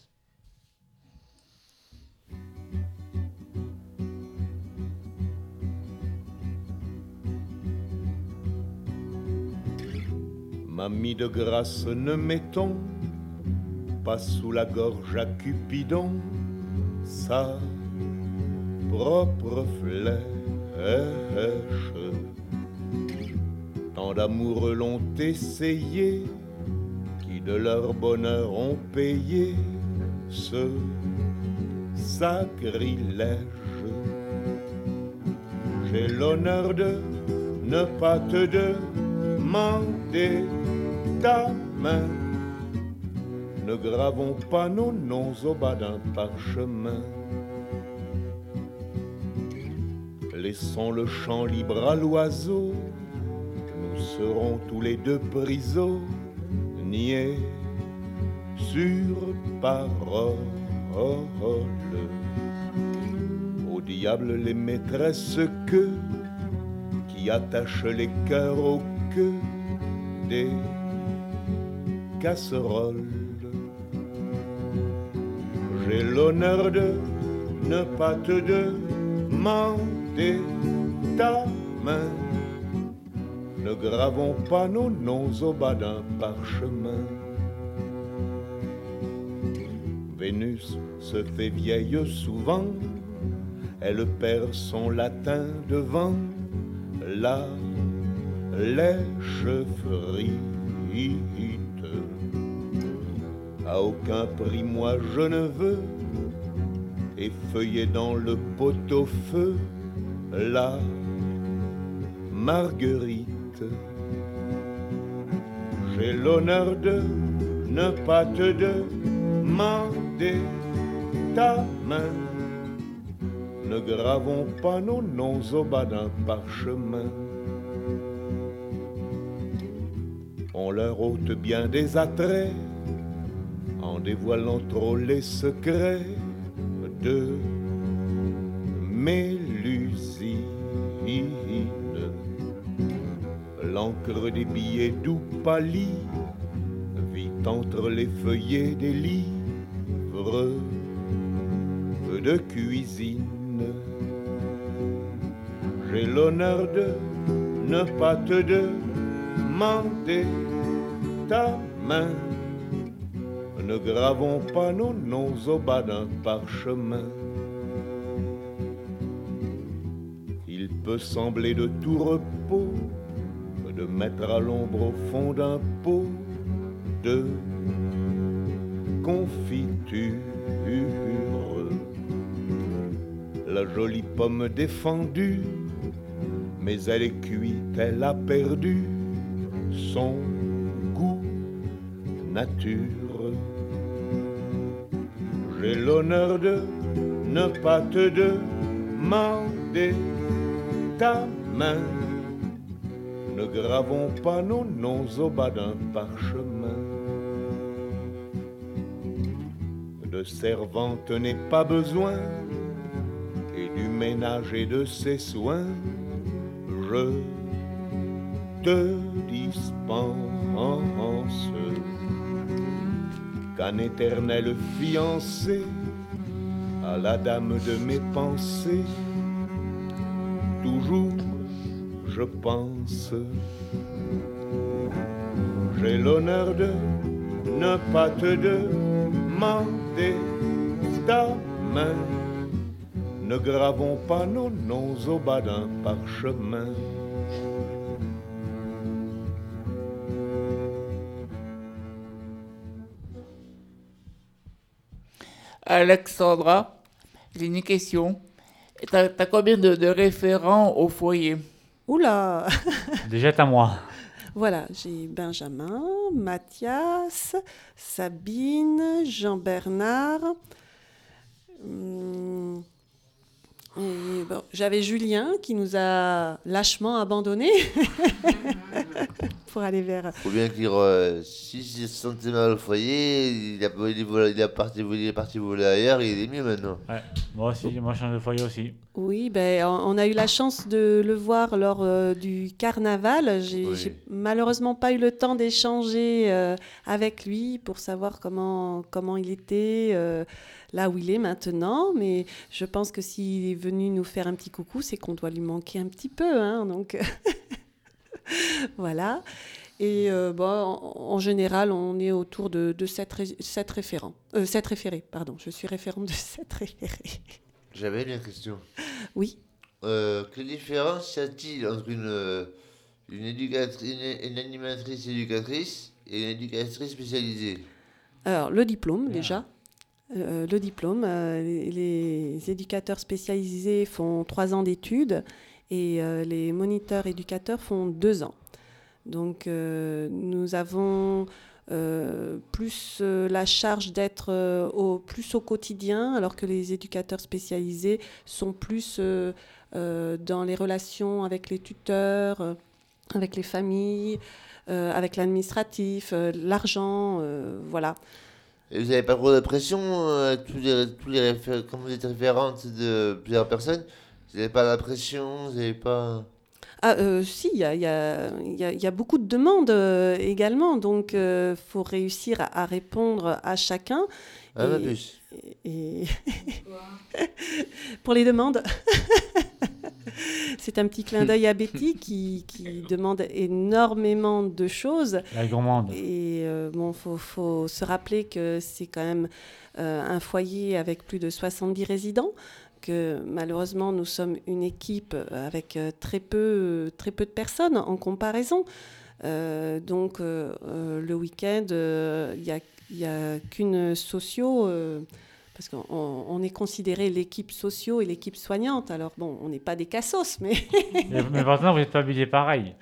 Mamie de grâce, ne mettons pas sous la gorge à Cupidon sa propre flèche. Tant d'amoureux l'ont essayé, qui de leur bonheur ont payé ce sacrilège. J'ai l'honneur de ne pas te demander ta main. Ne gravons pas nos noms au bas d'un parchemin. Laissons le champ libre à l'oiseau. Nous serons tous les deux prisonniers sur parole. Au diable les maîtresses que qui attachent les cœurs au queue des casseroles. J'ai l'honneur de ne pas te demander ta main. Ne gravons pas nos noms au bas d'un parchemin. Vénus se fait vieille souvent, elle perd son latin devant la lèche-frite. À aucun prix, moi je ne veux effeuiller dans le pot-au-feu la marguerite. J'ai l'honneur de ne pas te demander ta main. Ne gravons pas nos noms au bas d'un parchemin. On leur ôte bien des attraits en dévoilant trop les secrets de Mélusine. L'encre des billets doux pâlit vit entre les feuillets des livres de cuisine. J'ai l'honneur de ne pas te demander ta main. Ne gravons pas nos noms au bas d'un parchemin. Peut sembler de tout repos de mettre à l'ombre au fond d'un pot de confiture. La jolie pomme défendue, mais elle est cuite, elle a perdu son goût nature. J'ai l'honneur de ne pas te demander ta main. Ne gravons pas nos noms au bas d'un parchemin. De servante n'est pas besoin, et du ménage et de ses soins, je te dispense qu'un éternel fiancé à la dame de mes pensées, toujours je pense. J'ai l'honneur de ne pas te demander ta main. Ne gravons pas nos noms au bas d'un parchemin. Alexandra, j'ai une question. T'as as combien de, de référents au foyer? Oula Déjà, à moi. Voilà, j'ai Benjamin, Mathias, Sabine, Jean-Bernard. hum, bon, J'avais Julien qui nous a lâchement abandonnés pour aller vers. Faut bien qu'il. re- si se sentait mal au foyer, il, a, il, est il, parti, il est parti voler ailleurs, il est mieux maintenant. Ouais, moi aussi, moi je change de foyer aussi. Oui, ben, on a eu la chance de le voir lors euh, du carnaval. J'ai Oui. malheureusement pas eu le temps d'échanger euh, avec lui pour savoir comment, comment il était, euh, là où il est maintenant. Mais je pense que s'il est venu nous faire un petit coucou, c'est qu'on doit lui manquer un petit peu. hein, donc voilà. Et euh, bon, en, en général, on est autour de, de 7, référents. Euh, sept référés, pardon. Je suis référente de 7 référés. J'avais une question. Oui. Euh, quelle différence y a-t-il entre une, euh, une, éducatrice, une, une animatrice éducatrice et une éducatrice spécialisée? Alors, le diplôme, déjà. Euh, le diplôme, euh, les, éducateurs spécialisés font trois ans d'études et euh, les moniteurs éducateurs font deux ans. Donc, nous avons plus la charge d'être plus au quotidien, alors que les éducateurs spécialisés sont plus dans les relations avec les tuteurs, avec les familles, avec l'administratif, l'argent, voilà. Et vous n'avez pas trop de pression euh, tous les, tous les Comme vous êtes référente de plusieurs personnes, vous n'avez pas la pression, vous n'avez pas. Ah, euh, si, il y a, y a- y a- il y a beaucoup de demandes euh, également, donc il faut réussir à, à répondre à chacun. Ah, Et- plus. et- Pour les demandes, c'est un petit clin d'œil à Betty qui, qui demande énormément de choses. La gourmande. Et euh, bon, faut, faut se rappeler que c'est quand même euh, un foyer avec plus de 70 résidents, que malheureusement nous sommes une équipe avec euh, très peu, très peu de personnes en comparaison. Euh, donc le week-end, il n'y a, y a qu'une socio. Parce qu'on on est considéré l'équipe socio et l'équipe soignante. Alors bon, on n'est pas des cassos, mais Mais, mais maintenant, vous n'êtes pas habillés pareil.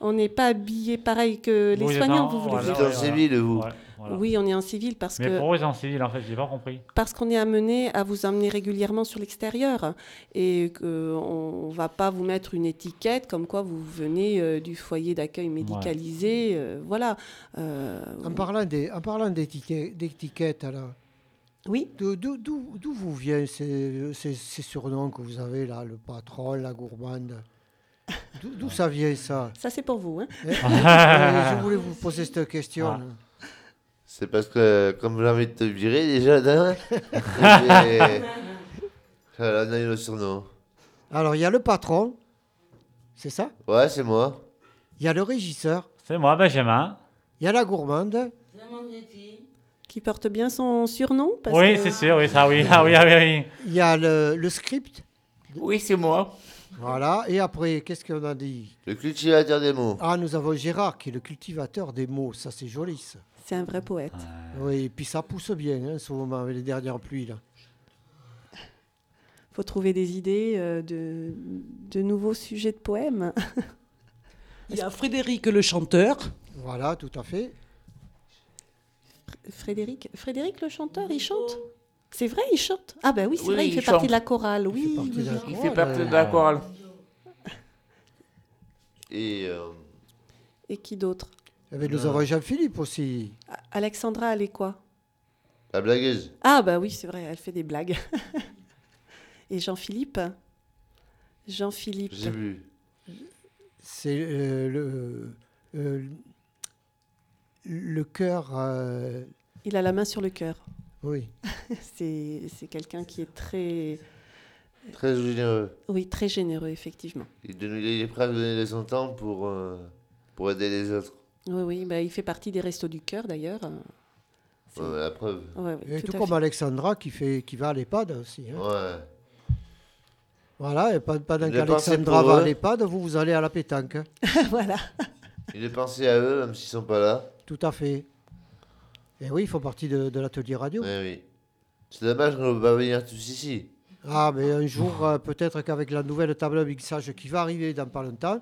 on n'est pas habillé pareil que les Vous êtes soignants, en- vous voulez voilà, dire. ouais, voilà. vous Ouais, voilà. Oui, on est en civil parce Mais que pourquoi vous êtes en civil en fait J'ai pas compris. parce qu'on est amené à vous emmener régulièrement sur l'extérieur et qu'on ne va pas vous mettre une étiquette comme quoi vous venez euh, du foyer d'accueil médicalisé. euh, voilà. Euh, En parlant des, en parlant d'étiquette, d'étiquette, alors. Oui. D'où, d'où, d'où- d'où vous viennent ces, ces, ces surnoms que vous avez là, le patron, la gourmande? D'où, ça vient ça? Ça c'est pour vous. Hein Eh, eh, Je voulais vous poser cette question. Ah. C'est parce que, comme j'ai envie de te virer déjà, Voilà, on a eu le surnom. Alors il y a le patron, c'est ça? Ouais, c'est moi. Il y a le régisseur, C'est moi, Benjamin. il y a la gourmande, Qui porte bien son surnom Oui, c'est sûr, oui, ça, oui. Ah oui, ah oui, oui. il y a le, le script. Oui, c'est moi. Voilà. Et après, qu'est-ce qu'on a dit? Le cultivateur des mots. Ah, nous avons Gérard qui est le cultivateur des mots. Ça, c'est joli, ça. C'est un vrai poète. Oui, et puis ça pousse bien, hein, ce moment, avec les dernières pluies, là. faut trouver des idées euh, de, de nouveaux sujets de poèmes. Il y a Frédéric le chanteur. Voilà, tout à fait. Frédéric, Frédéric le chanteur, il chante? C'est vrai, il chante Ah ben oui, c'est Oui, vrai, il, il fait partie de la chorale, oui. Il fait partie de la chorale. Et euh, Et qui d'autre? Eh bien, nous avons Jean-Philippe aussi. Alexandra, elle est quoi? La blagueuse. Ah bah oui, c'est vrai, elle fait des blagues. Et Jean-Philippe? Jean-Philippe. Je sais plus. C'est euh, le, euh, le cœur. euh, Il a la main sur le cœur. oui. c'est c'est quelqu'un qui est très... Très généreux. Oui, très généreux, effectivement. Il, donne- il est prêt à donner de son temps pour, euh, pour aider les autres. Oui, oui, bah, il fait partie des Restos du Cœur, d'ailleurs. Ouais, la preuve. Ouais, ouais, Et tout comme fait. Alexandra qui, fait, qui va à l'EHPAD aussi. hein. Ouais. Voilà, et pas, pas qu'Alexandra va à l'EHPAD, vous, vous allez à la pétanque. hein. voilà. Il est pensé à eux, même s'ils sont pas là. Tout à fait. Et oui, ils font partie de, de l'atelier radio. Oui. C'est dommage qu'on ne va pas venir tous ici. Ah, mais un jour, euh, peut-être qu'avec la nouvelle table de mixage qui va arriver dans pas longtemps,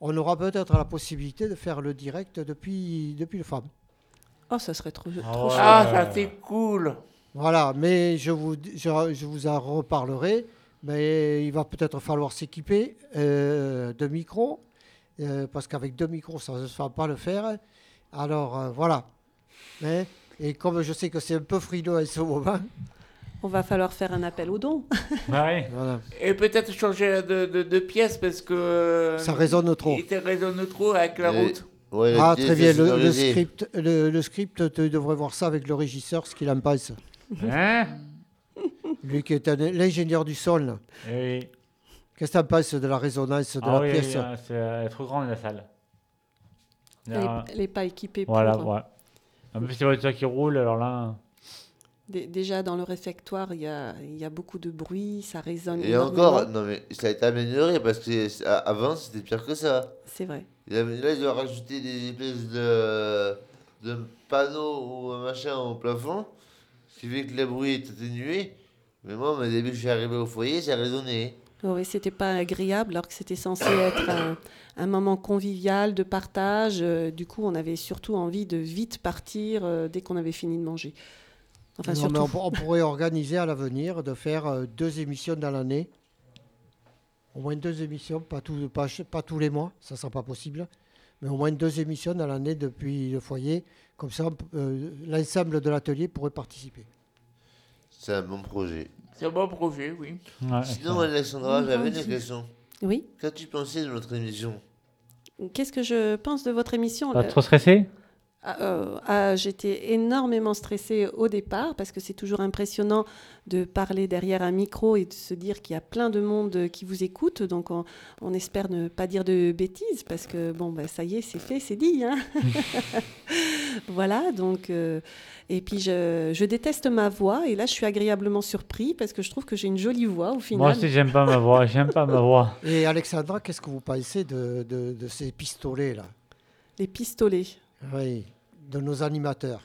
on aura peut-être la possibilité de faire le direct depuis, depuis le FAM. Oh, ça serait trop, trop ouais. chouette. Ah, ça c'est cool. Voilà, mais je vous, je, je vous en reparlerai. Mais il va peut-être falloir s'équiper euh, de micros, euh, parce qu'avec deux micros, ça ne va pas le faire. Alors, euh, voilà. Mais- et comme je sais que c'est un peu frileux à ce moment, On va falloir faire un appel aux dons. Ouais. voilà. Et peut-être changer de, de, de pièce parce que. Ça résonne trop. Il résonne trop avec la Et- route. Ouais, ah, très bien. Le, script, le, le script, tu devrais voir ça avec le régisseur, ce qu'il en pense. Hein? Lui qui est un- l'ingénieur du son. là. Eh oui. Qu'est-ce que tu en penses de la résonance de Ah la oui, pièce oui, oui, c'est euh, trop grande la salle. Elle est- elle n'est pas équipée Voilà, pour... ouais. En plus, les voitures qui roulent, alors là. Dé- Déjà, dans le réfectoire, il y a, il y a beaucoup de bruit, ça résonne Et énormément. encore, non mais ça a été amélioré parce que avant c'était pire que ça. C'est vrai. Il a- Là, ils ont rajouté des espèces de, de panneaux ou un machin au plafond, ce qui fait que le bruit est atténué. Mais moi, au début je suis arrivé au foyer, ça résonnait. Oui, c'était pas agréable alors que c'était censé être un, un moment convivial de partage. Euh, du coup, on avait surtout envie de vite partir euh, dès qu'on avait fini de manger. Enfin, Non, mais on, pour- on pourrait organiser à l'avenir de faire euh, deux émissions dans l'année. Au moins deux émissions, pas, tout- pas, tous les mois, ça ne sera pas possible. Mais au moins deux émissions dans l'année depuis le foyer. Comme ça, euh, l'ensemble de l'atelier pourrait participer. C'est un bon projet. C'est un bon projet, oui. Sinon, Alexandra, j'avais vas-y. une question. Oui. Qu'as-tu pensé de notre émission? Qu'est-ce que je pense de votre émission? Pas Le- trop stressé? Ah, euh, ah, J'étais énormément stressée au départ parce que c'est toujours impressionnant de parler derrière un micro et de se dire qu'il y a plein de monde qui vous écoute. Donc on, on espère ne pas dire de bêtises parce que bon, bah, ça y est, c'est fait, c'est dit. hein. voilà, donc. euh, et puis je, je déteste ma voix et là je suis agréablement surpris parce que je trouve que j'ai une jolie voix au final. Moi aussi, j'aime pas ma voix. J'aime pas ma voix. Et Alexandra, qu'est-ce que vous pensez de, de- de ces pistolets-là Les pistolets. Oui, de nos animateurs.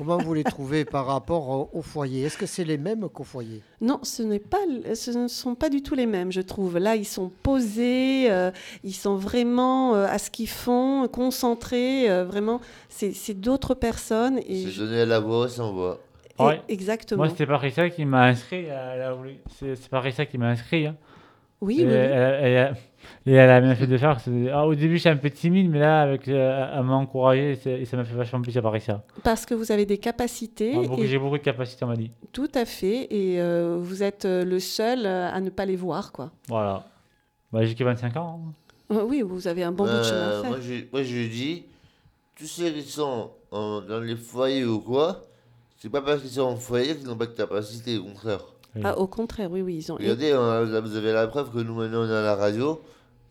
Comment vous les trouvez par rapport au, au foyer? Est-ce que c'est les mêmes qu'au foyer? Non, ce, n'est pas, ce ne sont pas du tout les mêmes, je trouve. Là, ils sont posés, euh, ils sont vraiment euh, à ce qu'ils font, concentrés. euh, vraiment, c'est c'est d'autres personnes. Et C'est je- donné à la voix sans voix. Ouais. exactement. Moi, c'était Parissa qui m'a inscrit. C'est c'est Parissa qui m'a inscrit. hein. Oui, et oui, oui. Elle, elle a- et elle a bien fait de faire. ah, au début, j'étais un peu timide, mais là, avec, euh, elle m'a encouragé et ça- ça m'a fait vachement plaisir, Parissa. Parce que vous avez des capacités. Ah, et- J'ai beaucoup de capacités, on m'a dit. Tout à fait. Et euh, vous êtes euh, le seul à ne pas les voir, quoi. Voilà. Bah, j'ai que 25 ans. hein. Oui, vous avez un bon bout de chemin à faire. moi, je, moi, je dis, tous ceux qui sont dans les foyers ou quoi, c'est pas parce qu'ils sont en foyer qu'ils n'ont pas de capacité, au contraire. Ah, au contraire, oui, oui. Ils ont... Regardez, on a- là, vous avez la preuve que nous, maintenant, on est à la radio.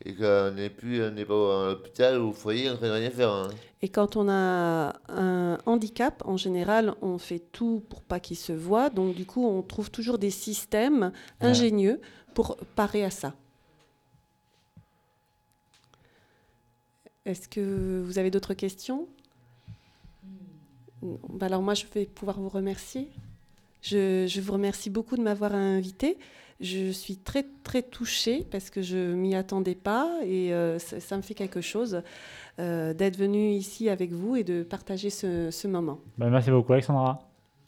Et qu'on n'est plus, on n'est pas à l'hôpital ou au foyer en train de rien faire. hein. Et quand on a un handicap, en général, on fait tout pour pas qu'il se voit. Donc, du coup, on trouve toujours des systèmes Ouais. ingénieux pour parer à ça. Est-ce que vous avez d'autres questions? Non. Bah Alors, moi, je vais pouvoir vous remercier. Je, je vous remercie beaucoup de m'avoir invité. Je suis très, très touchée parce que je m'y attendais pas et euh, ça, ça me fait quelque chose euh, d'être venue ici avec vous et de partager ce, ce moment. Bah, merci beaucoup, Alexandra.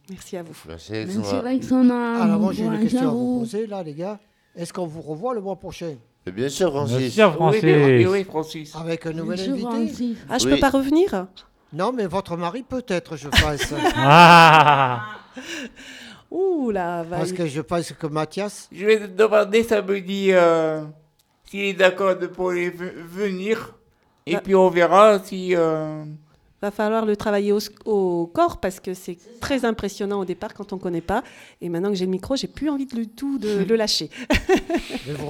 Merci à vous. Merci Merci Alexandra. Alors moi j'ai une question à vous poser là les gars. Est-ce qu'on vous revoit le mois prochain? Mais bien sûr, Francis. Bien sûr, Francis. Oui, oui, oui, Francis. Avec un nouvel sûr, invité? Francis. Ah, je Oui. peux pas revenir? Non mais votre mari peut-être je pense. Ah Ouh là, va Parce que je pense que Mathias, Je vais te demander, ça me dit, euh, s'il est d'accord de pour les venir. Et puis on verra si. euh, va falloir le travailler au, corps parce que c'est très impressionnant au départ quand on connaît pas. Et maintenant que j'ai le micro, j'ai plus envie de le tout de le lâcher.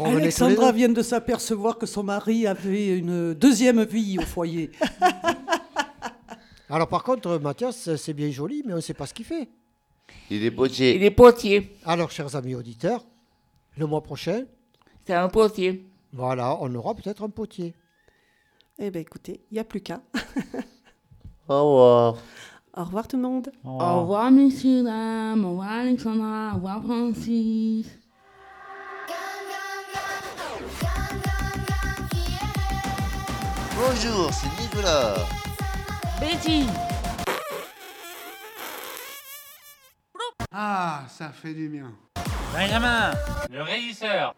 Alexandra vient de s'apercevoir que son mari avait une deuxième vie au foyer. Alors par contre Mathias c'est bien joli mais on ne sait pas ce qu'il fait. Il est potier. Il est potier. Alors chers amis auditeurs, le mois prochain, C'est un potier. voilà, on aura peut-être un potier. Eh bien écoutez, il n'y a plus qu'à. Au revoir. Au revoir tout le monde. Oh. Au revoir, messieurs, dames. Au revoir, Alexandra. Au revoir, Francis. Bonjour, c'est Nicolas. Betty. Ah, ça fait du bien. Benjamin, le régisseur.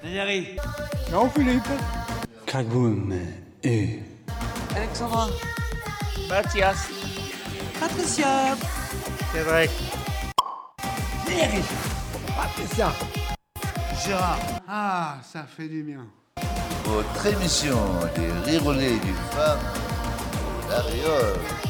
Thierry. Jean-Philippe. Crackboom et Alexandra. Mathias. Patricia. C'est vrai. Thierry. Patricia. Gérard. Ah, ça fait du bien. Votre émission des rirolets du phare, la.